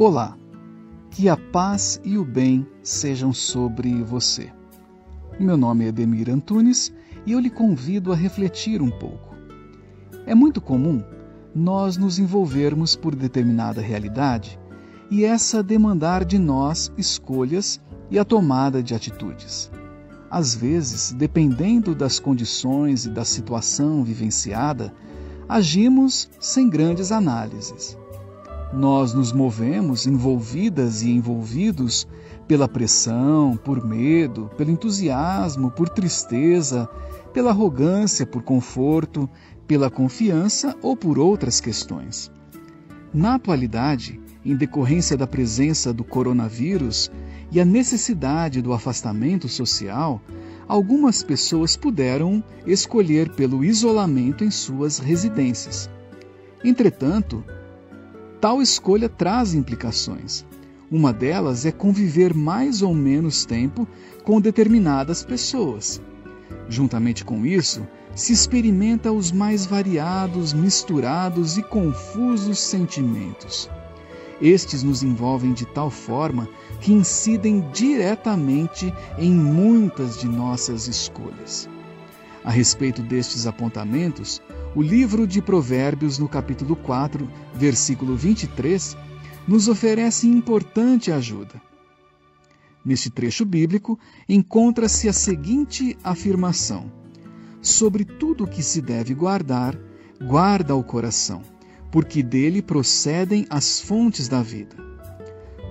Olá, que a paz e o bem sejam sobre você. Meu nome é Demir Antunes e eu lhe convido a refletir um pouco. É muito comum nós nos envolvermos por determinada realidade e essa demandar de nós escolhas e a tomada de atitudes. Às vezes, dependendo das condições e da situação vivenciada, agimos sem grandes análises. Nós nos movemos envolvidas e envolvidos pela pressão, por medo, pelo entusiasmo, por tristeza, pela arrogância, por conforto, pela confiança ou por outras questões. Na atualidade, em decorrência da presença do coronavírus e a necessidade do afastamento social, algumas pessoas puderam escolher pelo isolamento em suas residências. Entretanto, Tal escolha traz implicações. Uma delas é conviver mais ou menos tempo com determinadas pessoas. Juntamente com isso, se experimenta os mais variados, misturados e confusos sentimentos. Estes nos envolvem de tal forma que incidem diretamente em muitas de nossas escolhas. A respeito destes apontamentos, o livro de Provérbios, no capítulo 4, versículo 23, nos oferece importante ajuda. Neste trecho bíblico, encontra-se a seguinte afirmação: Sobre tudo o que se deve guardar, guarda o coração, porque dele procedem as fontes da vida.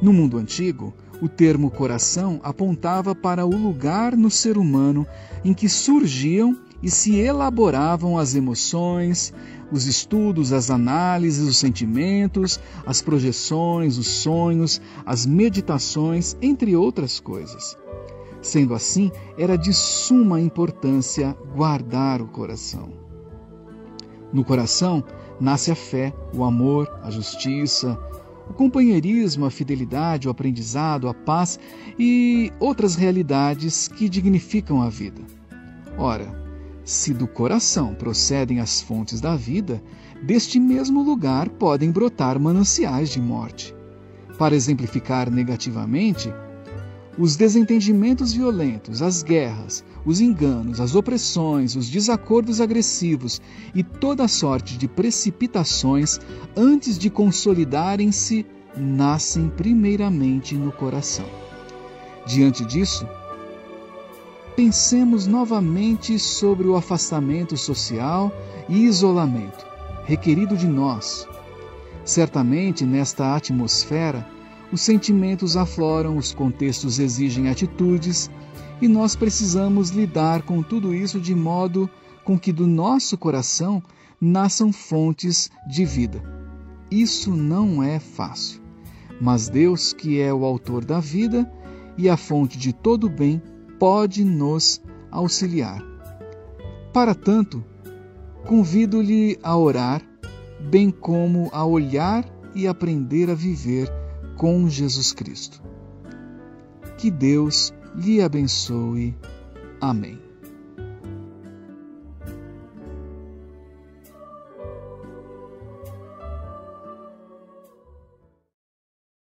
No mundo antigo, o termo coração apontava para o lugar no ser humano em que surgiam e se elaboravam as emoções, os estudos, as análises, os sentimentos, as projeções, os sonhos, as meditações, entre outras coisas. Sendo assim, era de suma importância guardar o coração. No coração nasce a fé, o amor, a justiça, o companheirismo, a fidelidade, o aprendizado, a paz e outras realidades que dignificam a vida. Ora, se do coração procedem as fontes da vida, deste mesmo lugar podem brotar mananciais de morte. Para exemplificar negativamente, os desentendimentos violentos, as guerras, os enganos, as opressões, os desacordos agressivos e toda sorte de precipitações, antes de consolidarem-se, nascem primeiramente no coração. Diante disso, pensemos novamente sobre o afastamento social e isolamento requerido de nós. Certamente, nesta atmosfera, os sentimentos afloram, os contextos exigem atitudes e nós precisamos lidar com tudo isso de modo com que do nosso coração nasçam fontes de vida. Isso não é fácil, mas Deus, que é o autor da vida e a fonte de todo bem, pode nos auxiliar. Para tanto, convido-lhe a orar, bem como a olhar e aprender a viver com Jesus Cristo. Que Deus lhe abençoe. Amém.